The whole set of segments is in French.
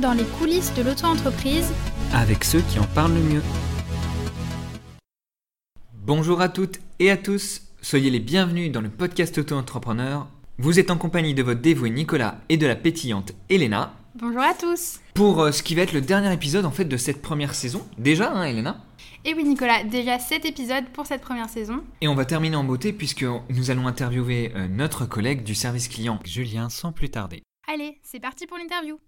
dans les coulisses de l'auto-entreprise avec ceux qui en parlent le mieux. Bonjour à toutes et à tous, soyez les bienvenus dans le podcast Auto-entrepreneur. Vous êtes en compagnie de votre dévoué Nicolas et de la pétillante Elena. Bonjour à tous Pour euh, ce qui va être le dernier épisode en fait de cette première saison. Déjà, hein, Elena? Et oui Nicolas, déjà 7 épisodes pour cette première saison. Et on va terminer en beauté puisque nous allons interviewer euh, notre collègue du service client, Julien, sans plus tarder. Allez, c'est parti pour l'interview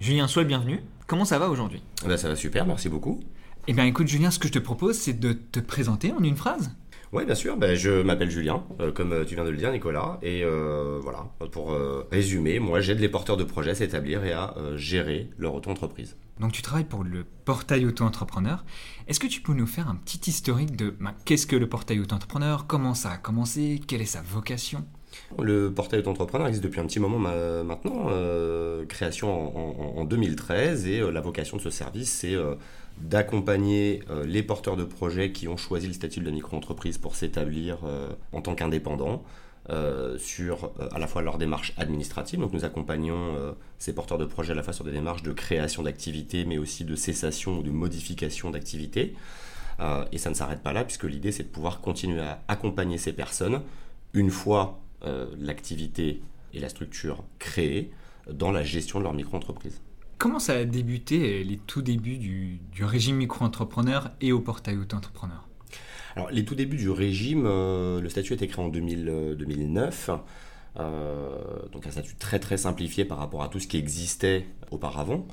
Julien, sois le bienvenu. Comment ça va aujourd'hui? Eh ben, ça va super, merci beaucoup. Eh bien écoute Julien, ce que je te propose c'est de te présenter en une phrase. Oui, bien sûr. Ben, je m'appelle Julien, euh, comme euh, tu viens de le dire, Nicolas. Et euh, voilà, pour résumer, moi, j'aide les porteurs de projets à s'établir et à gérer leur auto-entreprise. Donc tu travailles pour le portail auto-entrepreneur. Est-ce que tu peux nous faire un petit historique de ben, qu'est-ce que le portail auto-entrepreneur, comment ça a commencé, quelle est sa vocation? Le portail auto-entrepreneur existe depuis un petit moment ma- maintenant, euh, création en, en- en 2013. Et euh, la vocation de ce service, c'est euh, d'accompagner les porteurs de projets qui ont choisi le statut de micro-entreprise pour s'établir en tant qu'indépendants. sur à la fois leur démarche administrative. Donc nous accompagnons ces porteurs de projets à la fois sur des démarches de création d'activité, mais aussi de cessation ou de modification d'activité. Euh, et ça ne s'arrête pas là, puisque l'idée c'est de pouvoir continuer à accompagner ces personnes une fois euh, l'activité et la structure créées dans la gestion de leur micro-entreprise. Comment ça a débuté les tout débuts du, du régime micro-entrepreneur et au portail auto-entrepreneur? Alors, les tout débuts du régime, euh, le statut a été créé en 2000, euh, 2009. euh, donc un statut très très simplifié par rapport à tout ce qui existait auparavant.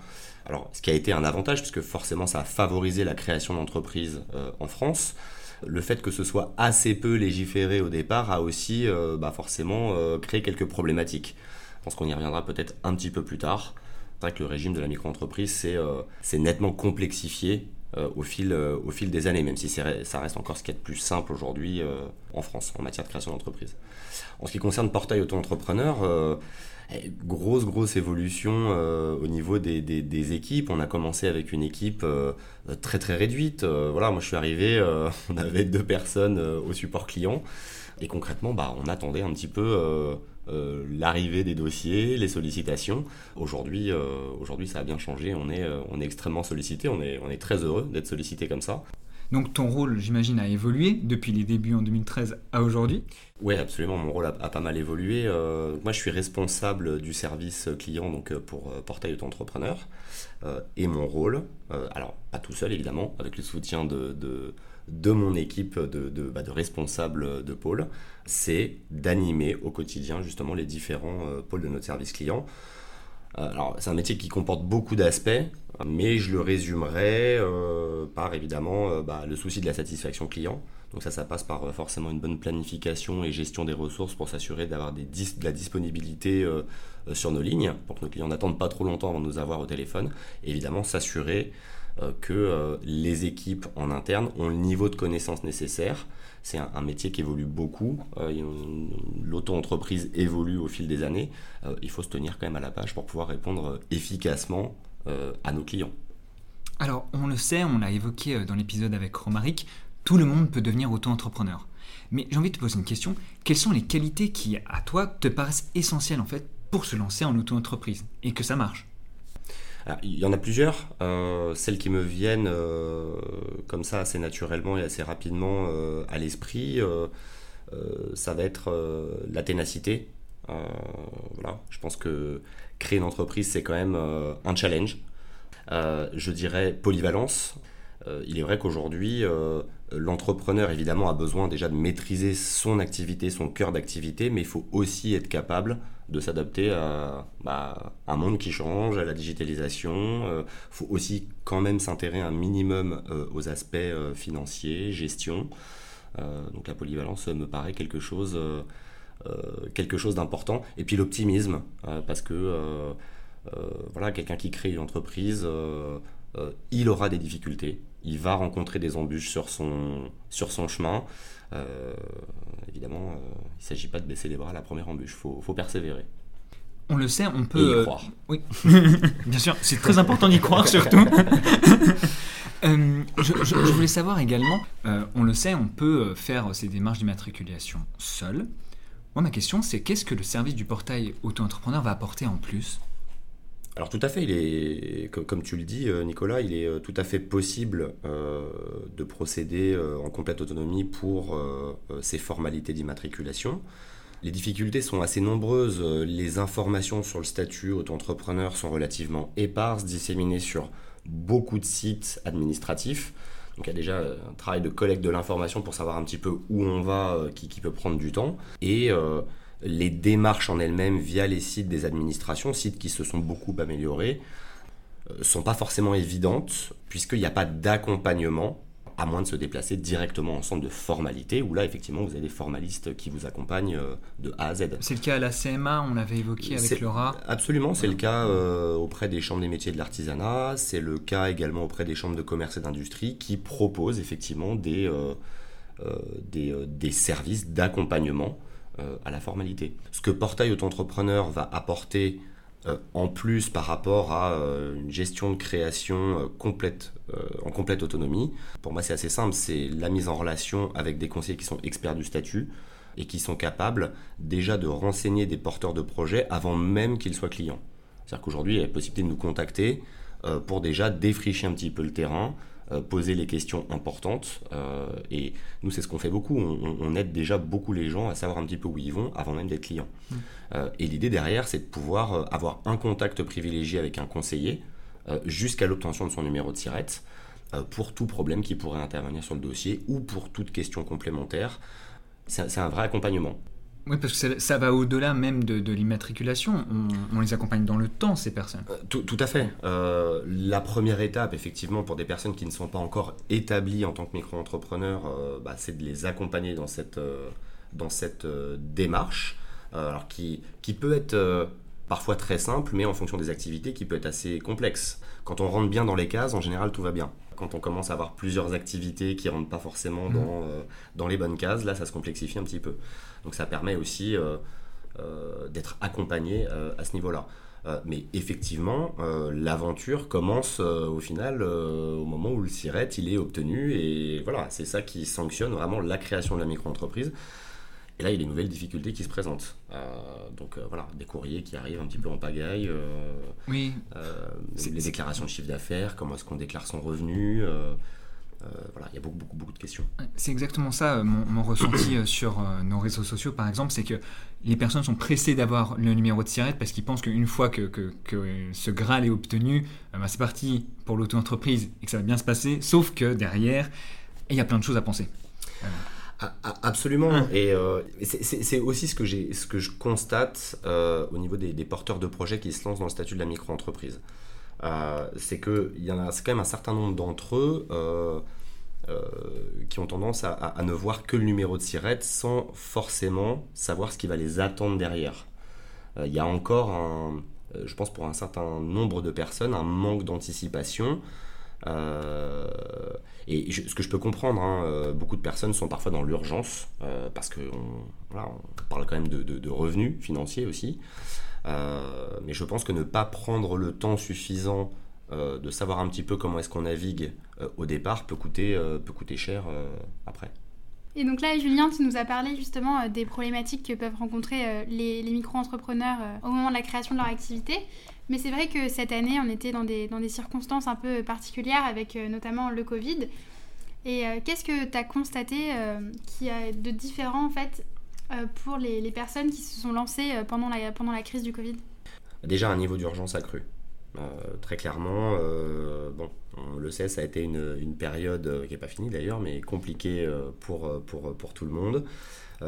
Alors, ce qui a été un avantage, puisque forcément ça a favorisé la création d'entreprises euh, en France. Le fait que ce soit assez peu légiféré au départ a aussi euh, bah, forcément euh, créé quelques problématiques. Je pense qu'on y reviendra peut-être un petit peu plus tard. C'est vrai que le régime de la micro-entreprise s'est euh, nettement complexifié au, fil, euh, au fil des années, même si ça reste encore ce qui est de plus simple aujourd'hui euh, en France en matière de création d'entreprise. En ce qui concerne portail auto-entrepreneur, euh, eh, grosse, grosse évolution euh, au niveau des, des- des équipes. On a commencé avec une équipe euh, très, très réduite. Euh, voilà, moi je suis arrivé, euh, on avait deux personnes euh, au support client. Et concrètement, bah, on attendait un petit peu euh, l'arrivée des dossiers, les sollicitations. Aujourd'hui, euh, aujourd'hui, ça a bien changé. On est, euh, on est extrêmement sollicité. On est, on est très heureux d'être sollicité comme ça. Donc ton rôle, j'imagine, a évolué depuis les débuts en 2013 à aujourd'hui? Oui, absolument. Mon rôle a, a pas mal évolué. Euh, moi, je suis responsable du service client donc pour euh, Portail Auto-entrepreneur. Euh, et mon rôle, alors pas tout seul évidemment, avec le soutien de, de, de mon équipe de, bah, de responsables de pôle, c'est d'animer au quotidien justement les différents euh, pôles de notre service client. Euh, Alors, c'est un métier qui comporte beaucoup d'aspects, mais je le résumerai euh, par évidemment bah, le souci de la satisfaction client. Donc ça, ça passe par forcément une bonne planification et gestion des ressources pour s'assurer d'avoir de la disponibilité sur nos lignes, pour que nos clients n'attendent pas trop longtemps avant de nous avoir au téléphone. Et évidemment, s'assurer que euh, les équipes en interne ont le niveau de connaissance nécessaire. C'est un, un métier qui évolue beaucoup. Euh, L'auto-entreprise évolue au fil des années. Euh, il faut se tenir quand même à la page pour pouvoir répondre euh, efficacement euh, à nos clients. Alors on le sait, on l'a évoqué euh, dans l'épisode avec Romaric, tout le monde peut devenir auto-entrepreneur. Mais j'ai envie de te poser une question, quelles sont les qualités qui, à toi, te paraissent essentielles en fait pour se lancer en auto-entreprise? Et que ça marche? Il y en a plusieurs. Euh, celles qui me viennent euh, comme ça assez naturellement et assez rapidement euh, à l'esprit, ça va être la ténacité. Je pense que créer une entreprise, c'est quand même un challenge. Je dirais polyvalence. Euh, il est vrai qu'aujourd'hui, euh, l'entrepreneur, évidemment, a besoin déjà de maîtriser son activité, son cœur d'activité, mais il faut aussi être capable de s'adapter à bah, un monde qui change, à la digitalisation. Il faut aussi quand même s'intéresser un minimum euh, aux aspects euh, financiers, gestion. Euh, donc la polyvalence me paraît quelque chose, euh, euh, quelque chose d'important. Et puis l'optimisme, euh, parce que euh, euh, voilà, quelqu'un qui crée une entreprise, euh, euh, il aura des difficultés, il va rencontrer des embûches sur son, sur son chemin. Euh, évidemment, euh, il ne s'agit pas de baisser les bras à la première embûche, il faut, faut persévérer. On le sait, on Et peut... y euh, croire. Oui, bien sûr, c'est très important d'y croire surtout. Euh, je, je- je voulais savoir également, euh, on le sait, on peut euh, faire ces démarches d'immatriculation seul. Moi, ma question, c'est qu'est-ce que le service du portail auto-entrepreneur va apporter en plus? Alors tout à fait, il est, co- comme tu le dis euh, Nicolas, il est euh, tout à fait possible euh, de procéder en complète autonomie pour ces formalités d'immatriculation. Les difficultés sont assez nombreuses, les informations sur le statut auto-entrepreneur sont relativement éparses, disséminées sur beaucoup de sites administratifs. Donc il y a déjà un travail de collecte de l'information pour savoir un petit peu où on va, qui, qui peut prendre du temps. Et les démarches en elles-mêmes via les sites des administrations, sites qui se sont beaucoup améliorés, euh, sont pas forcément évidentes puisqu'il n'y a pas d'accompagnement à moins de se déplacer directement en centre de formalité où là effectivement vous avez des formalistes qui vous accompagnent euh, de A à Z. C'est le cas à la CMA, on l'avait évoqué avec Laura. Absolument, c'est le cas euh, auprès des chambres des métiers de l'artisanat, c'est le cas également auprès des chambres de commerce et d'industrie qui proposent effectivement des, euh, euh, des, des services d'accompagnement à la formalité. Ce que Portail Auto-entrepreneur va apporter euh, en plus par rapport à euh, une gestion de création euh, complète, euh, en complète autonomie, pour moi c'est assez simple, c'est la mise en relation avec des conseillers qui sont experts du statut et qui sont capables déjà de renseigner des porteurs de projets avant même qu'ils soient clients. C'est-à-dire qu'aujourd'hui, il y a la possibilité de nous contacter euh, pour déjà défricher un petit peu le terrain, euh, poser les questions importantes. euh, et nous, c'est ce qu'on fait beaucoup. On, aide déjà beaucoup les gens à savoir un petit peu où ils vont avant même d'être clients. Euh, et l'idée derrière, c'est de pouvoir euh, avoir un contact privilégié avec un conseiller euh, jusqu'à l'obtention de son numéro de SIRET euh, pour tout problème qui pourrait intervenir sur le dossier ou pour toute question complémentaire. C'est un vrai accompagnement. Oui, parce que ça, va au-delà même de, l'immatriculation. On, les accompagne dans le temps, ces personnes. Euh, Tout, à fait. Euh, la première étape, effectivement, pour des personnes qui ne sont pas encore établies en tant que micro-entrepreneurs, euh, bah, c'est de les accompagner dans cette, dans cette démarche, alors qui, qui peut être parfois très simple, mais en fonction des activités, qui peut être assez complexe. Quand on rentre bien dans les cases, en général, tout va bien. Quand on commence à avoir plusieurs activités qui ne rentrent pas forcément dans, euh, dans les bonnes cases, là, ça se complexifie un petit peu. Donc ça permet aussi euh, euh, d'être accompagné à ce niveau-là. Euh, mais effectivement, euh, l'aventure commence euh, au final au moment où le SIRET il est obtenu et voilà, c'est ça qui sanctionne vraiment la création de la micro-entreprise. Et là, il y a des nouvelles difficultés qui se présentent. Euh, donc euh, voilà, des courriers qui arrivent un petit peu en pagaille, euh, Oui, les déclarations de chiffre d'affaires, comment est-ce qu'on déclare son revenu. euh, voilà, il y a beaucoup, beaucoup, beaucoup de questions. c'est exactement ça, euh, mon, mon ressenti euh, sur nos réseaux sociaux, par exemple, c'est que les personnes sont pressées d'avoir le numéro de SIRET parce qu'ils pensent qu'une fois que, que- que ce Graal est obtenu, bah, c'est parti pour l'auto-entreprise et que ça va bien se passer, sauf que derrière, il y a plein de choses à penser. Absolument. Hum. Et euh, c'est- aussi ce que, j'ai- ce que je constate euh, au niveau des, des porteurs de projets qui se lancent dans le statut de la micro-entreprise. Euh, c'est qu'il y en a quand même un certain nombre d'entre eux qui ont tendance à, à- à ne voir que le numéro de SIRET sans forcément savoir ce qui va les attendre derrière. Il y a encore, un, je pense pour un certain nombre de personnes, un manque d'anticipation. Euh, et ce que je peux comprendre, hein, euh, beaucoup de personnes sont parfois dans l'urgence, euh, parce qu'on parle quand même de, revenus financiers aussi. Mais je pense que ne pas prendre le temps suffisant de savoir un petit peu comment est-ce qu'on navigue au départ peut coûter, peut coûter cher après. Et donc là, Julien, tu nous as parlé justement euh, des problématiques que peuvent rencontrer euh, les, micro-entrepreneurs euh, au moment de la création de leur activité. Mais c'est vrai que cette année, on était dans des, dans des circonstances un peu particulières avec notamment le Covid. Et qu'est-ce que tu as constaté y a de différent en fait pour les, les personnes qui se sont lancées pendant la, pendant la crise du Covid? Déjà un niveau d'urgence accru. Très clairement, ça a été une, période euh, qui n'est pas finie d'ailleurs, mais compliquée euh, pour, euh, pour, pour tout le monde.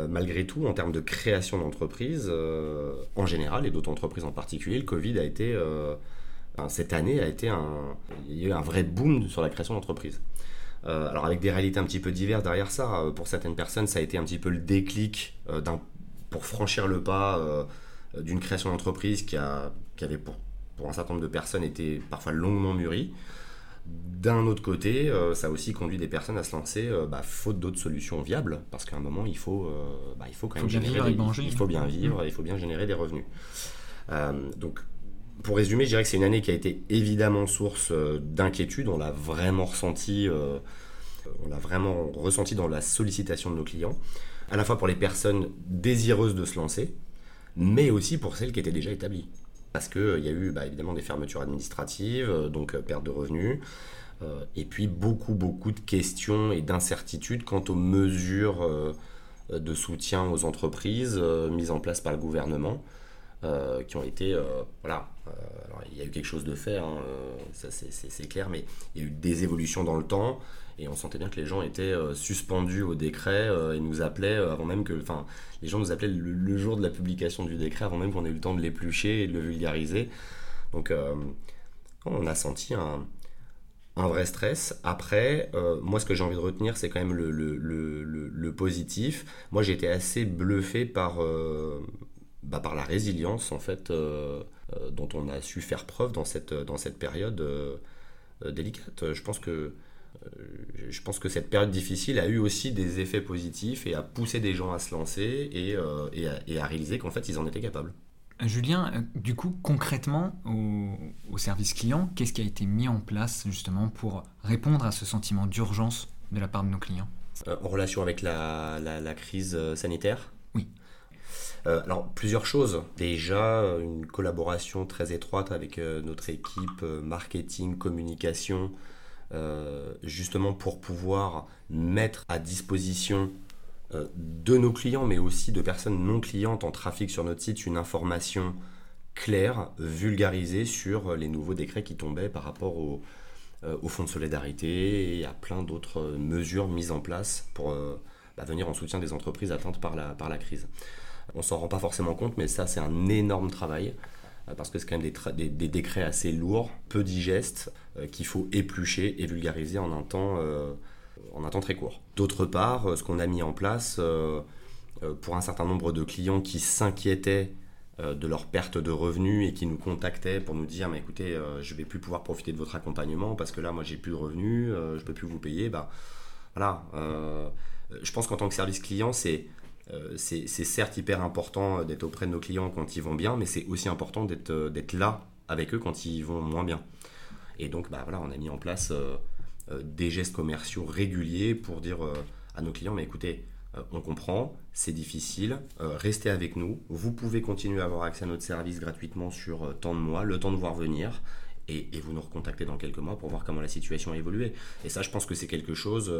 Malgré tout, en termes de création d'entreprise, euh, en général, et d'autres entreprises en particulier, le Covid a été, cette année a été un, il y a eu un vrai boom sur la création d'entreprise. Euh, alors avec des réalités un petit peu diverses derrière ça, pour certaines personnes, ça a été un petit peu le déclic pour franchir le pas d'une création d'entreprise qui, a, qui avait pour, pour un certain nombre de personnes été parfois longuement mûrie. D'un autre côté, euh, ça a aussi conduit des personnes à se lancer euh, bah, faute d'autres solutions viables, parce qu'à un moment, il faut, euh, bah, il faut quand même bien générer vivre et des- manger. il faut bien vivre, il faut bien générer des revenus. Donc pour résumer, je dirais que c'est une année qui a été évidemment source d'inquiétude. On l'a vraiment ressenti, on l'a vraiment ressenti dans la sollicitation de nos clients, à la fois pour les personnes désireuses de se lancer, mais aussi pour celles qui étaient déjà établies. Parce qu'il y a eu bah, évidemment des fermetures administratives, donc perte de revenus, et puis beaucoup, beaucoup de questions et d'incertitudes quant aux mesures de soutien aux entreprises mises en place par le gouvernement. Euh, qui ont été. Euh, voilà, euh, il y a eu quelque chose de fait, hein, ça c'est clair, mais il y a eu des évolutions dans le temps. Et on sentait bien que les gens étaient suspendus au décret et nous appelaient avant même que. Enfin, les gens nous appelaient le, jour de la publication du décret avant même qu'on ait eu le temps de l'éplucher et de le vulgariser. Donc, on a senti un, vrai stress. Après, moi, ce que j'ai envie de retenir, c'est quand même le, positif. Moi, j'ai été assez bluffé par, bah, par la résilience en fait euh, euh, dont on a su faire preuve dans cette, dans cette période euh, délicate. Je pense que je pense que cette période difficile a eu aussi des effets positifs et a poussé des gens à se lancer et, et, à, et à, réaliser qu'en fait ils en étaient capables. Julien, du coup, concrètement, au, au service client, qu'est-ce qui a été mis en place justement pour répondre à ce sentiment d'urgence de la part de nos clients? En relation avec la, la, la crise sanitaire? Oui. Euh, alors, plusieurs choses. Déjà, euh, une collaboration très étroite avec euh, notre équipe marketing, communication, justement pour pouvoir mettre à disposition de nos clients, mais aussi de personnes non clientes en trafic sur notre site, une information claire, vulgarisée sur les nouveaux décrets qui tombaient par rapport au, fonds de solidarité et à plein d'autres mesures mises en place pour bah, venir en soutien des entreprises atteintes par la crise. On s'en rend pas forcément compte, mais ça, c'est un énorme travail euh, parce que c'est quand même des, décrets assez lourds, peu digestes, euh, qu'il faut éplucher et vulgariser en un temps, euh, en un temps très court. D'autre part, ce qu'on a mis en place pour un certain nombre de clients qui s'inquiétaient de leur perte de revenus et qui nous contactaient pour nous dire mais écoutez je vais plus pouvoir profiter de votre accompagnement parce que là moi j'ai plus de revenus je peux plus vous payer bah voilà je pense qu'en tant que service client c'est euh, c'est certes hyper important d'être auprès de nos clients quand ils vont bien, mais c'est aussi important d'être euh, là avec eux quand ils vont moins bien. Et donc, bah, voilà, on a mis en place euh, des gestes commerciaux réguliers pour dire à nos clients, mais écoutez, on comprend, c'est difficile, restez avec nous, vous pouvez continuer à avoir accès à notre service gratuitement sur tant de mois, le temps de voir venir, et, vous nous recontactez dans quelques mois pour voir comment la situation a évolué. Et ça, je pense que c'est quelque chose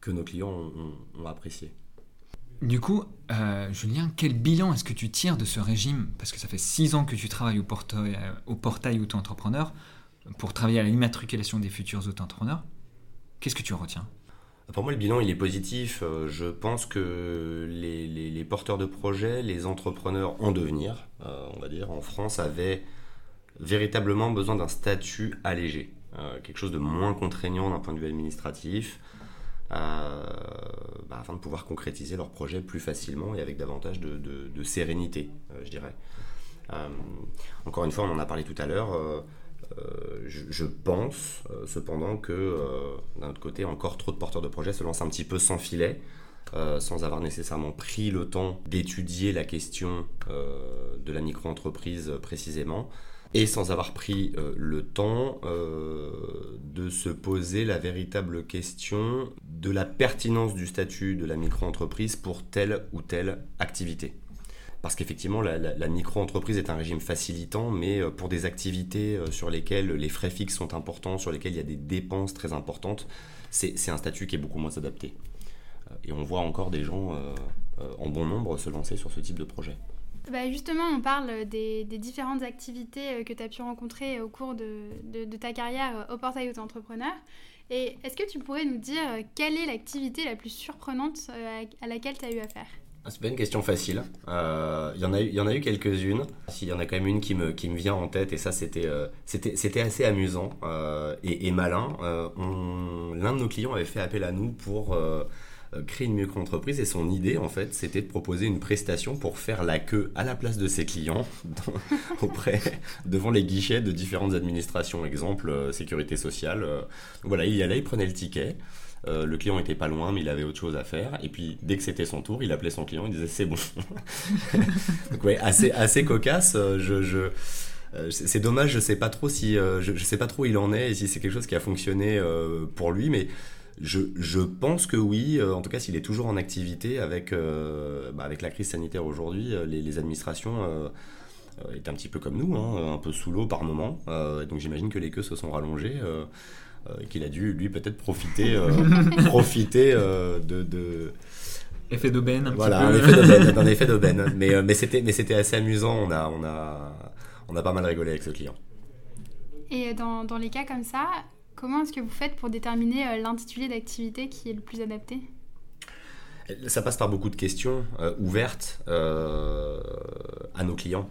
que nos clients ont apprécié. Du coup, euh, Julien, quel bilan est-ce que tu tires de ce régime? Parce que ça fait six ans que tu travailles au portail, euh, au portail auto-entrepreneur pour travailler à l'immatriculation des futurs auto-entrepreneurs. Qu'est-ce que tu retiens? Pour moi, le bilan, il est positif. Euh, je pense que les, porteurs de projets, les entrepreneurs en devenir, on va dire, en France, avaient véritablement besoin d'un statut allégé. quelque chose de moins contraignant d'un point de vue administratif, euh, bah, afin de pouvoir concrétiser leurs projets plus facilement et avec davantage de, sérénité, euh, je dirais. Euh, encore une fois, on en a parlé tout à l'heure. Je, pense cependant que d'un autre côté, encore trop de porteurs de projets se lancent un petit peu sans filet. sans avoir nécessairement pris le temps d'étudier la question de la micro-entreprise précisément et sans avoir pris euh, le temps euh, de se poser la véritable question de la pertinence du statut de la micro-entreprise pour telle ou telle activité. Parce qu'effectivement, la, micro-entreprise est un régime facilitant, mais euh, pour des activités sur lesquelles les frais fixes sont importants, sur lesquelles il y a des dépenses très importantes, c'est un statut qui est beaucoup moins adapté. Et on voit encore des gens en bon nombre se lancer sur ce type de projet. Bah justement, on parle des, différentes activités euh, que tu as pu rencontrer au cours de, ta carrière euh, au portail auto-entrepreneur. Et est-ce que tu pourrais nous dire euh, quelle est l'activité la plus surprenante à laquelle tu as eu affaire? Ah, c'est pas une question facile. Il y, en a eu, quelques-unes. Il y en a quand même une qui me, vient en tête, et ça, c'était assez amusant et, malin. L'un de nos clients avait fait appel à nous pour euh, créer une micro-entreprise et son idée en fait c'était de proposer une prestation pour faire la queue à la place de ses clients auprès devant les guichets de différentes administrations exemple euh, sécurité sociale euh. voilà il y allait il prenait le ticket le client était pas loin, mais il avait autre chose à faire. Et puis, dès que c'était son tour, il appelait son client, il disait c'est bon. Donc, ouais, assez, assez cocasse. Je, je, c'est dommage, je sais pas trop si je, sais pas trop où il en est et si c'est quelque chose qui a fonctionné pour lui, mais je, je, pense que oui, en tout cas s'il est toujours en activité avec, bah, avec la crise sanitaire aujourd'hui, les, les, administrations est un petit peu comme nous, hein, un peu sous l'eau par moment. donc j'imagine que les queues se sont rallongées et qu'il a dû lui peut-être profiter, profiter de, de Effet d'aubaine. Voilà, un effet d'aubaine, un effet d'aubaine. Mais, euh, mais c'était, mais c'était assez amusant. On a, on a, on a pas mal rigolé avec ce client. Et dans, dans les cas comme ça, comment est-ce que vous faites pour déterminer euh, l'intitulé d'activité qui est le plus adapté? Ça passe par beaucoup de questions euh, ouvertes à nos clients.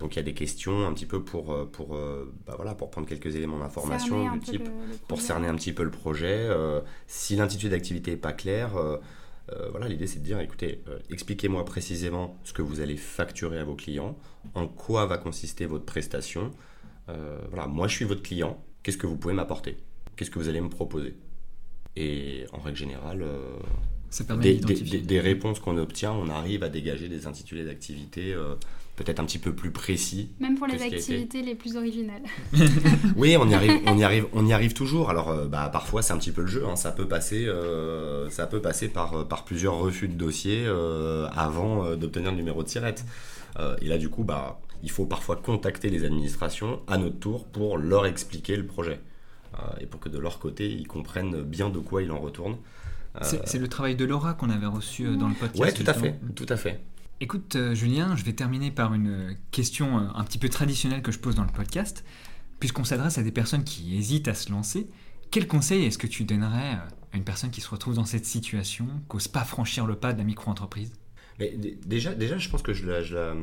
Donc il y a des questions un petit peu pour, pour, bah voilà, pour prendre quelques éléments d'information du type, pour cerner un petit peu le projet. si l'intitulé d'activité n'est pas clair, euh, voilà, l'idée c'est de dire, écoutez, euh, expliquez-moi précisément ce que vous allez facturer à vos clients, en quoi va consister votre prestation. Euh, voilà, moi je suis votre client, qu'est-ce que vous pouvez m'apporter? Qu'est-ce que vous allez me proposer? Et en règle générale, Ça permet des, des, réponses qu'on obtient, on arrive à dégager des intitulés d'activité peut-être un petit peu plus précis. Même pour les activités les plus originales. oui, on y arrive, on y arrive, on y arrive toujours. Alors, euh, bah, parfois c'est un petit peu le jeu. Hein. Ça peut passer, euh, ça peut passer par, euh, par plusieurs refus de dossier avant d'obtenir le numéro de tirette. et là, du coup, bah, il faut parfois contacter les administrations à notre tour pour leur expliquer le projet et pour que de leur côté ils comprennent bien de quoi il en retourne. C'est le travail de Laura qu'on avait reçu dans le podcast. Oui, tout à fait, tout à fait. Écoute, euh, Julien, je vais terminer par une question euh, un petit peu traditionnelle que je pose dans le podcast. Puisqu'on s'adresse à des personnes qui hésitent à se lancer, quel conseil est-ce que tu donnerais euh, à une personne qui se retrouve dans cette situation, qui n'ose pas franchir le pas de la micro-entreprise? Déjà, déjà, je pense que je la, je, la,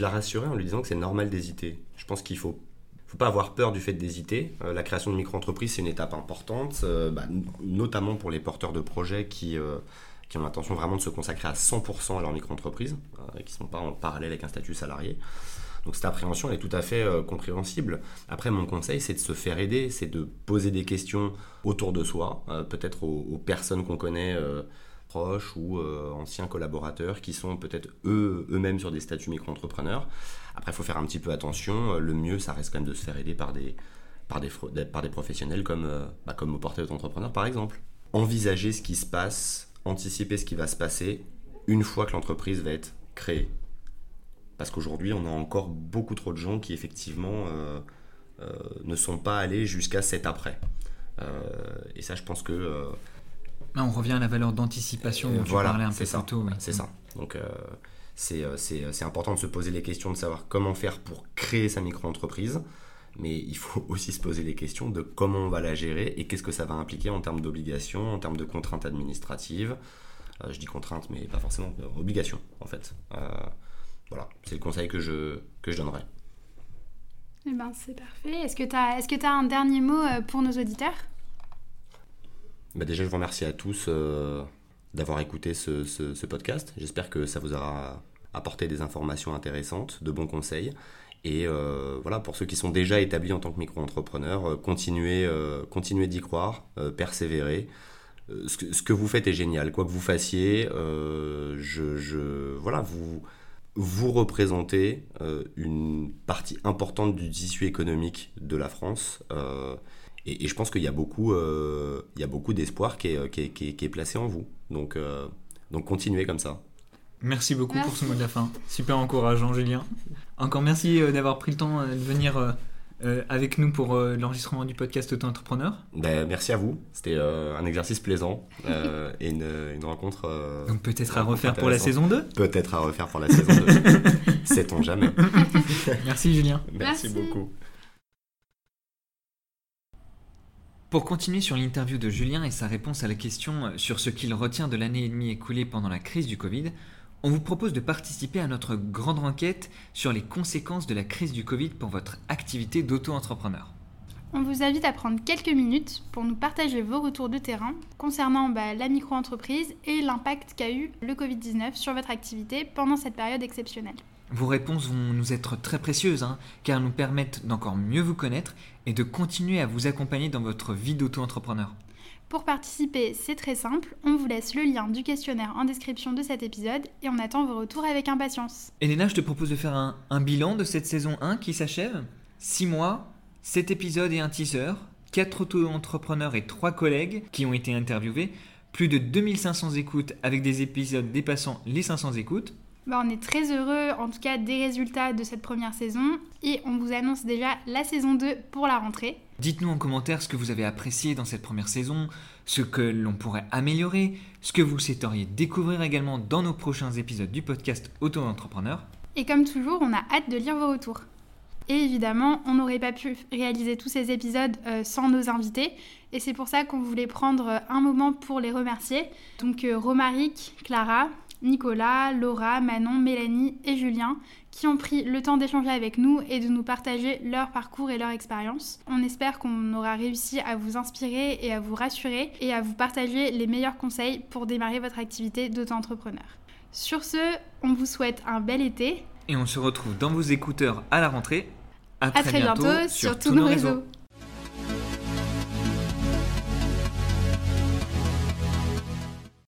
rassurais en lui disant que c'est normal d'hésiter. Je pense qu'il faut faut pas avoir peur du fait d'hésiter. la création de micro-entreprise, c'est une étape importante, bah, notamment pour les porteurs de projets qui, qui ont l'intention vraiment de se consacrer à 100% à leur micro-entreprise, euh, et qui ne sont pas en parallèle avec un statut salarié. Donc cette appréhension elle est tout à fait euh, compréhensible. Après, mon conseil, c'est de se faire aider, c'est de poser des questions autour de soi, euh, peut-être aux, personnes qu'on connaît proches ou anciens collaborateurs qui sont peut-être eux, eux-mêmes sur des statuts micro-entrepreneurs. Après, il faut faire un petit peu attention. Le mieux, ça reste quand même de se faire aider par des, par des, par des professionnels comme, bah, comme au portail par exemple. Envisager ce qui se passe anticiper ce qui va se passer une fois que l'entreprise va être créée. Parce qu'aujourd'hui, on a encore beaucoup trop de gens qui, effectivement, euh, euh, ne sont pas allés jusqu'à cet après. Euh, et ça, je pense que. Là, on revient à la valeur d'anticipation dont voilà, tu parlais un peu ça, plus tôt. C'est ça. Donc, c'est important de se poser les questions de savoir comment faire pour créer sa micro-entreprise mais il faut aussi se poser les questions de comment on va la gérer et qu'est-ce que ça va impliquer en termes d'obligations, en termes de contraintes administratives. Euh, je dis contraintes, mais pas forcément euh, obligations, en fait. Euh, voilà, c'est le conseil que je, que je donnerais. Eh ben, c'est parfait. Est-ce que tu as, est as, un dernier mot pour nos auditeurs? Bah Déjà, je vous remercie à tous d'avoir écouté ce, podcast. J'espère que ça vous aura apporté des informations intéressantes, de bons conseils. Et euh, voilà, pour ceux qui sont déjà établis en tant que micro-entrepreneurs, euh, continuez, euh, continuez d'y croire, persévérer. Ce que, vous faites est génial. Quoi que vous fassiez, je, je, voilà, vous, vous représentez une partie importante du tissu économique de la France. Et, et, je pense qu'il y a beaucoup, il y a beaucoup d'espoir qui est, qui, est, qui, est, placé en vous. Donc, donc continuez comme ça. Merci beaucoup pour ce mot de la fin. Super encourageant, Julien. Encore merci euh, d'avoir pris le temps euh, de venir euh, avec nous pour l'enregistrement du podcast Auto-entrepreneur. Ben, merci à vous. C'était un exercice plaisant et une, rencontre. Donc peut-être à refaire pour la saison 2 Peut-être à refaire pour la saison 2. Sait-on jamais. merci Julien. merci. beaucoup. Pour continuer sur l'interview de Julien et sa réponse à la question sur ce qu'il retient de l'année et demie écoulée pendant la crise du Covid, on vous propose de participer à notre grande enquête sur les conséquences de la crise du Covid pour votre activité d'auto-entrepreneur. On vous invite à prendre quelques minutes pour nous partager vos retours de terrain concernant bah, la micro-entreprise et l'impact qu'a eu le Covid-19 sur votre activité pendant cette période exceptionnelle. Vos réponses vont nous être très précieuses, hein, car elles nous permettent d'encore mieux vous connaître et de continuer à vous accompagner dans votre vie d'auto-entrepreneur. Pour participer, c'est très simple, on vous laisse le lien du questionnaire en description de cet épisode et on attend vos retours avec impatience. Elena, je te propose de faire un, un bilan de cette saison 1 qui s'achève. 6 mois, 7 épisodes et un teaser, 4 auto-entrepreneurs et 3 collègues qui ont été interviewés, plus de 2500 écoutes avec des épisodes dépassant les 500 écoutes. Bah, on est très heureux en tout cas des résultats de cette première saison et on vous annonce déjà la saison 2 pour la rentrée. Dites-nous en commentaire ce que vous avez apprécié dans cette première saison, ce que l'on pourrait améliorer, ce que vous souhaiteriez découvrir également dans nos prochains épisodes du podcast Auto-entrepreneur. Et comme toujours, on a hâte de lire vos retours. Et évidemment, on n'aurait pas pu réaliser tous ces épisodes euh, sans nos invités. Et c'est pour ça qu'on voulait prendre euh, un moment pour les remercier. Donc euh, Romaric, Clara, Nicolas, Laura, Manon, Mélanie et Julien qui ont pris le temps d'échanger avec nous et de nous partager leur parcours et leur expérience. On espère qu'on aura réussi à vous inspirer et à vous rassurer et à vous partager les meilleurs conseils pour démarrer votre activité d'auto-entrepreneur. Sur ce, on vous souhaite un bel été. Et on se retrouve dans vos écouteurs à la rentrée. À, très, bientôt, sur, tous nos réseaux.